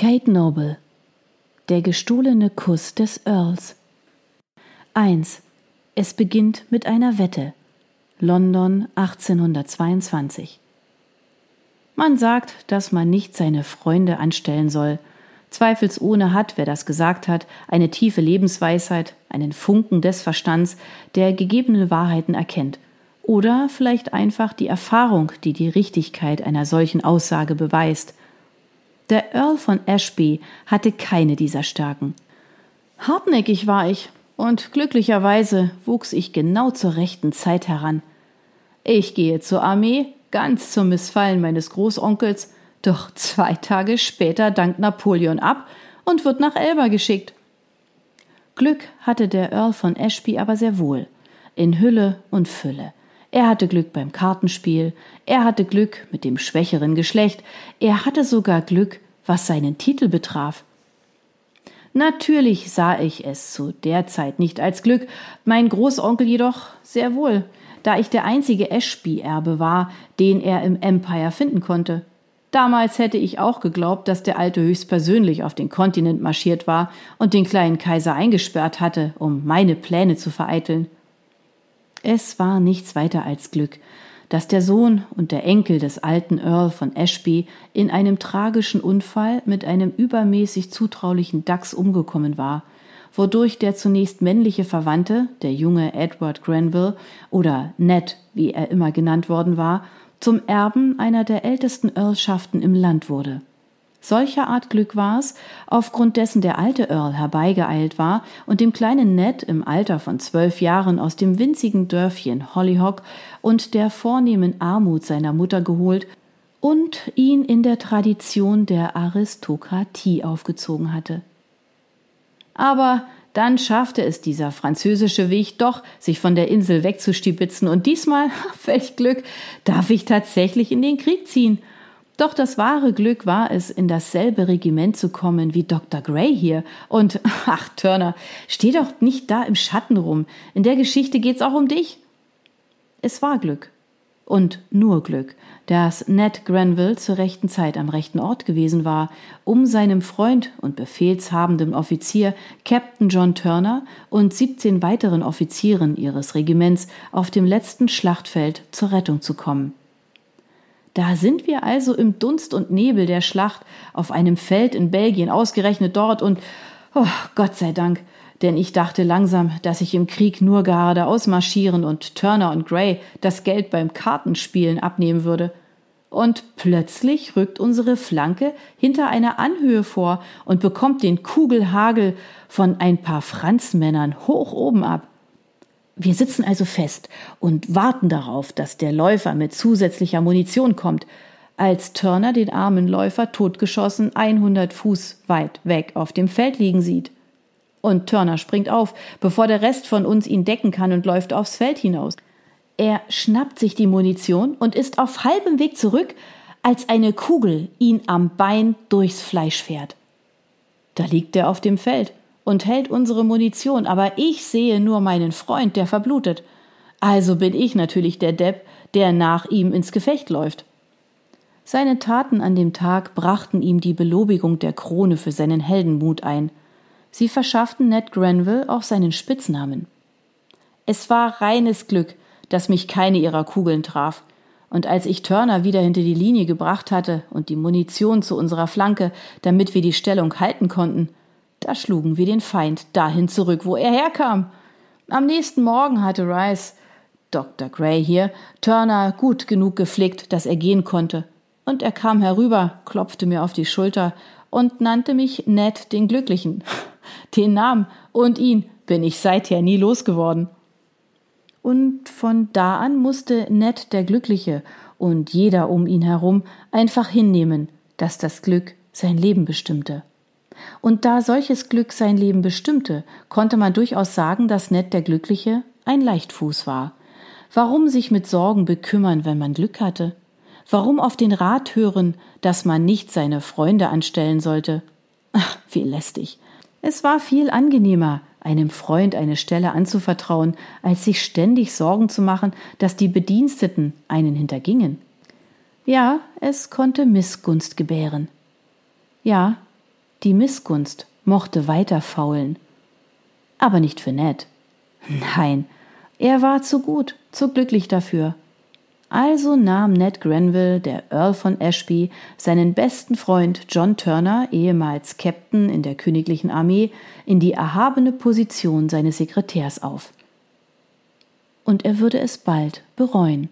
Kate Noble Der gestohlene Kuss des Earls 1. Es beginnt mit einer Wette. London 1822 Man sagt, dass man nicht seine Freunde anstellen soll. Zweifelsohne hat, wer das gesagt hat, eine tiefe Lebensweisheit, einen Funken des Verstands, der gegebene Wahrheiten erkennt. Oder vielleicht einfach die Erfahrung, die die Richtigkeit einer solchen Aussage beweist – der Earl von Ashby hatte keine dieser Stärken. Hartnäckig war ich, und glücklicherweise wuchs ich genau zur rechten Zeit heran. Ich gehe zur Armee, ganz zum Missfallen meines Großonkels, doch zwei Tage später dankt Napoleon ab und wird nach Elba geschickt. Glück hatte der Earl von Ashby aber sehr wohl, in Hülle und Fülle. Er hatte Glück beim Kartenspiel, er hatte Glück mit dem schwächeren Geschlecht, er hatte sogar Glück, was seinen Titel betraf. Natürlich sah ich es zu der Zeit nicht als Glück, mein Großonkel jedoch sehr wohl, da ich der einzige Ashby-Erbe war, den er im Empire finden konnte. Damals hätte ich auch geglaubt, dass der Alte höchstpersönlich auf den Kontinent marschiert war und den kleinen Kaiser eingesperrt hatte, um meine Pläne zu vereiteln. Es war nichts weiter als Glück, dass der Sohn und der Enkel des alten Earl von Ashby in einem tragischen Unfall mit einem übermäßig zutraulichen Dachs umgekommen war, wodurch der zunächst männliche Verwandte, der junge Edward Granville oder Ned, wie er immer genannt worden war, zum Erben einer der ältesten Earlschaften im Land wurde. Solcher Art Glück war es, aufgrund dessen der alte Earl herbeigeeilt war und dem kleinen Ned im Alter von zwölf Jahren aus dem winzigen Dörfchen Hollyhock und der vornehmen Armut seiner Mutter geholt und ihn in der Tradition der Aristokratie aufgezogen hatte. Aber dann schaffte es dieser französische Weg doch, sich von der Insel wegzustibitzen, und diesmal, welch Glück, darf ich tatsächlich in den Krieg ziehen doch das wahre Glück war es, in dasselbe Regiment zu kommen wie Dr. Gray hier. Und, ach, Turner, steh doch nicht da im Schatten rum. In der Geschichte geht's auch um dich. Es war Glück. Und nur Glück, dass Ned Granville zur rechten Zeit am rechten Ort gewesen war, um seinem Freund und befehlshabenden Offizier Captain John Turner und 17 weiteren Offizieren ihres Regiments auf dem letzten Schlachtfeld zur Rettung zu kommen. Da sind wir also im Dunst und Nebel der Schlacht auf einem Feld in Belgien, ausgerechnet dort und oh, Gott sei Dank, denn ich dachte langsam, dass ich im Krieg nur gerade ausmarschieren und Turner und Gray das Geld beim Kartenspielen abnehmen würde. Und plötzlich rückt unsere Flanke hinter einer Anhöhe vor und bekommt den Kugelhagel von ein paar Franzmännern hoch oben ab. Wir sitzen also fest und warten darauf, dass der Läufer mit zusätzlicher Munition kommt, als Turner den armen Läufer totgeschossen 100 Fuß weit weg auf dem Feld liegen sieht. Und Turner springt auf, bevor der Rest von uns ihn decken kann und läuft aufs Feld hinaus. Er schnappt sich die Munition und ist auf halbem Weg zurück, als eine Kugel ihn am Bein durchs Fleisch fährt. Da liegt er auf dem Feld, und hält unsere Munition, aber ich sehe nur meinen Freund, der verblutet. Also bin ich natürlich der Depp, der nach ihm ins Gefecht läuft. Seine Taten an dem Tag brachten ihm die Belobigung der Krone für seinen Heldenmut ein. Sie verschafften Ned Granville auch seinen Spitznamen. Es war reines Glück, dass mich keine ihrer Kugeln traf. Und als ich Turner wieder hinter die Linie gebracht hatte und die Munition zu unserer Flanke, damit wir die Stellung halten konnten, da schlugen wir den Feind dahin zurück, wo er herkam. Am nächsten Morgen hatte Rice, Dr. Gray hier, Turner gut genug geflickt, dass er gehen konnte. Und er kam herüber, klopfte mir auf die Schulter und nannte mich Ned den Glücklichen. Den Namen und ihn bin ich seither nie losgeworden. Und von da an musste Ned der Glückliche und jeder um ihn herum einfach hinnehmen, dass das Glück sein Leben bestimmte. Und da solches Glück sein Leben bestimmte, konnte man durchaus sagen, dass Ned der Glückliche ein Leichtfuß war. Warum sich mit Sorgen bekümmern, wenn man Glück hatte? Warum auf den Rat hören, dass man nicht seine Freunde anstellen sollte? Ach, wie lästig. Es war viel angenehmer, einem Freund eine Stelle anzuvertrauen, als sich ständig Sorgen zu machen, dass die Bediensteten einen hintergingen. Ja, es konnte Missgunst gebären. Ja, Die Missgunst mochte weiter faulen. Aber nicht für Ned. Nein, er war zu gut, zu glücklich dafür. Also nahm Ned Grenville, der Earl von Ashby, seinen besten Freund John Turner, ehemals Captain in der königlichen Armee, in die erhabene Position seines Sekretärs auf. Und er würde es bald bereuen.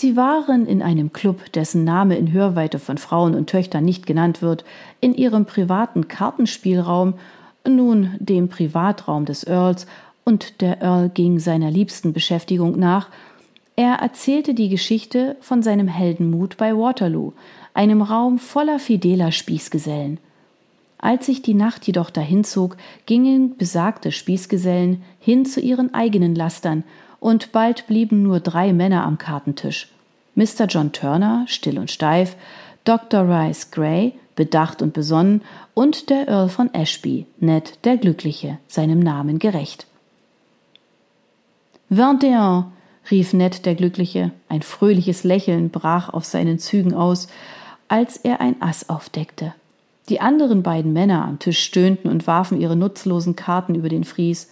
Sie waren in einem Club, dessen Name in Hörweite von Frauen und Töchtern nicht genannt wird, in ihrem privaten Kartenspielraum, nun dem Privatraum des Earls, und der Earl ging seiner liebsten Beschäftigung nach, er erzählte die Geschichte von seinem Heldenmut bei Waterloo, einem Raum voller fideler Spießgesellen. Als sich die Nacht jedoch dahinzog, gingen besagte Spießgesellen hin zu ihren eigenen Lastern und bald blieben nur drei Männer am Kartentisch. Mr. John Turner, still und steif, Dr. Rice Gray, bedacht und besonnen, und der Earl von Ashby, Ned der Glückliche, seinem Namen gerecht. Vingt et un, rief Ned der Glückliche, ein fröhliches Lächeln brach auf seinen Zügen aus, als er ein Ass aufdeckte. Die anderen beiden Männer am Tisch stöhnten und warfen ihre nutzlosen Karten über den Fries.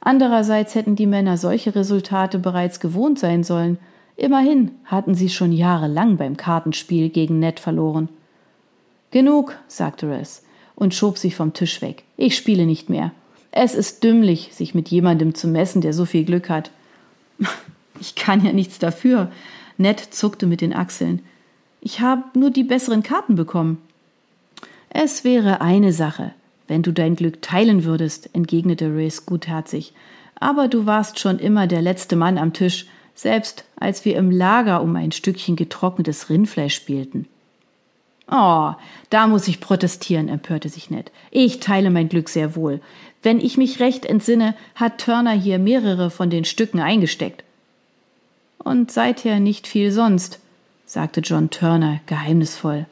Andererseits hätten die Männer solche Resultate bereits gewohnt sein sollen. Immerhin hatten sie schon jahrelang beim Kartenspiel gegen Ned verloren. Genug, sagte Ress und schob sich vom Tisch weg. Ich spiele nicht mehr. Es ist dümmlich, sich mit jemandem zu messen, der so viel Glück hat. Ich kann ja nichts dafür. Ned zuckte mit den Achseln. Ich habe nur die besseren Karten bekommen. Es wäre eine Sache, wenn du dein Glück teilen würdest, entgegnete Rhys gutherzig. Aber du warst schon immer der letzte Mann am Tisch, selbst als wir im Lager um ein Stückchen getrocknetes Rindfleisch spielten. Oh, da muss ich protestieren, empörte sich Ned. Ich teile mein Glück sehr wohl. Wenn ich mich recht entsinne, hat Turner hier mehrere von den Stücken eingesteckt. Und seither nicht viel sonst, sagte John Turner geheimnisvoll.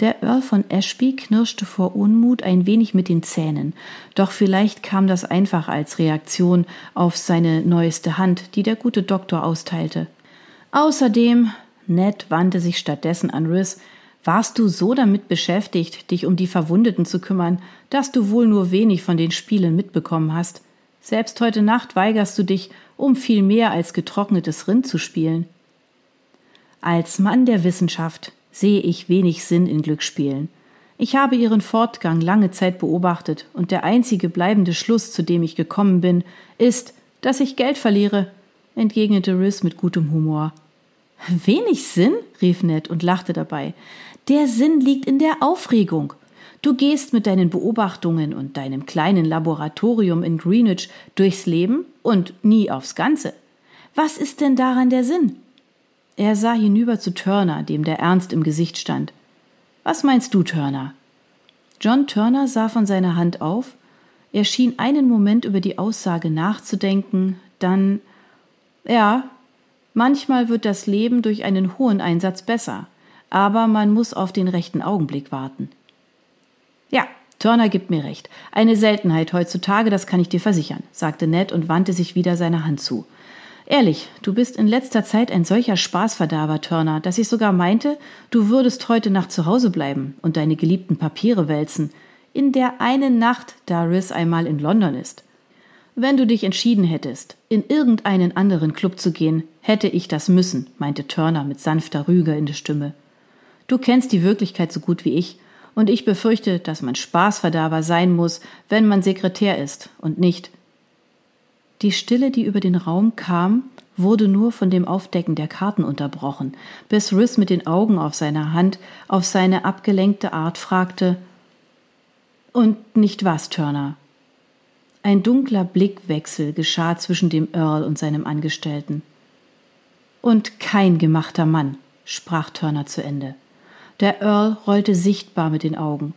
Der Earl von Ashby knirschte vor Unmut ein wenig mit den Zähnen, doch vielleicht kam das einfach als Reaktion auf seine neueste Hand, die der gute Doktor austeilte. Außerdem, Ned wandte sich stattdessen an Riss, warst du so damit beschäftigt, dich um die Verwundeten zu kümmern, dass du wohl nur wenig von den Spielen mitbekommen hast. Selbst heute Nacht weigerst du dich, um viel mehr als getrocknetes Rind zu spielen. Als Mann der Wissenschaft sehe ich wenig Sinn in Glücksspielen. Ich habe ihren Fortgang lange Zeit beobachtet, und der einzige bleibende Schluss, zu dem ich gekommen bin, ist, dass ich Geld verliere, entgegnete Riss mit gutem Humor. Wenig Sinn? rief Ned und lachte dabei. Der Sinn liegt in der Aufregung. Du gehst mit deinen Beobachtungen und deinem kleinen Laboratorium in Greenwich durchs Leben und nie aufs Ganze. Was ist denn daran der Sinn? Er sah hinüber zu Turner, dem der Ernst im Gesicht stand. Was meinst du, Turner? John Turner sah von seiner Hand auf. Er schien einen Moment über die Aussage nachzudenken, dann Ja, manchmal wird das Leben durch einen hohen Einsatz besser, aber man muss auf den rechten Augenblick warten. Ja, Turner gibt mir recht. Eine Seltenheit heutzutage, das kann ich dir versichern, sagte Ned und wandte sich wieder seiner Hand zu. Ehrlich, du bist in letzter Zeit ein solcher Spaßverderber, Turner, dass ich sogar meinte, du würdest heute Nacht zu Hause bleiben und deine geliebten Papiere wälzen. In der einen Nacht, da Riss einmal in London ist. Wenn du dich entschieden hättest, in irgendeinen anderen Club zu gehen, hätte ich das müssen, meinte Turner mit sanfter Rüge in der Stimme. Du kennst die Wirklichkeit so gut wie ich, und ich befürchte, dass man Spaßverderber sein muss, wenn man Sekretär ist und nicht die Stille, die über den Raum kam, wurde nur von dem Aufdecken der Karten unterbrochen, bis Riss mit den Augen auf seiner Hand auf seine abgelenkte Art fragte Und nicht was, Turner? Ein dunkler Blickwechsel geschah zwischen dem Earl und seinem Angestellten. Und kein gemachter Mann, sprach Turner zu Ende. Der Earl rollte sichtbar mit den Augen.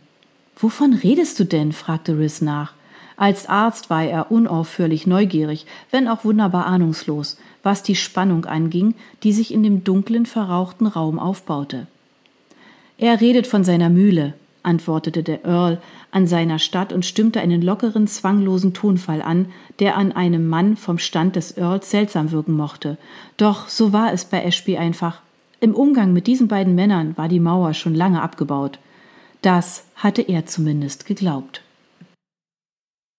Wovon redest du denn? fragte Riss nach. Als Arzt war er unaufhörlich neugierig, wenn auch wunderbar ahnungslos, was die Spannung anging, die sich in dem dunklen, verrauchten Raum aufbaute. Er redet von seiner Mühle, antwortete der Earl an seiner Stadt und stimmte einen lockeren, zwanglosen Tonfall an, der an einem Mann vom Stand des Earls seltsam wirken mochte. Doch so war es bei Ashby einfach. Im Umgang mit diesen beiden Männern war die Mauer schon lange abgebaut. Das hatte er zumindest geglaubt.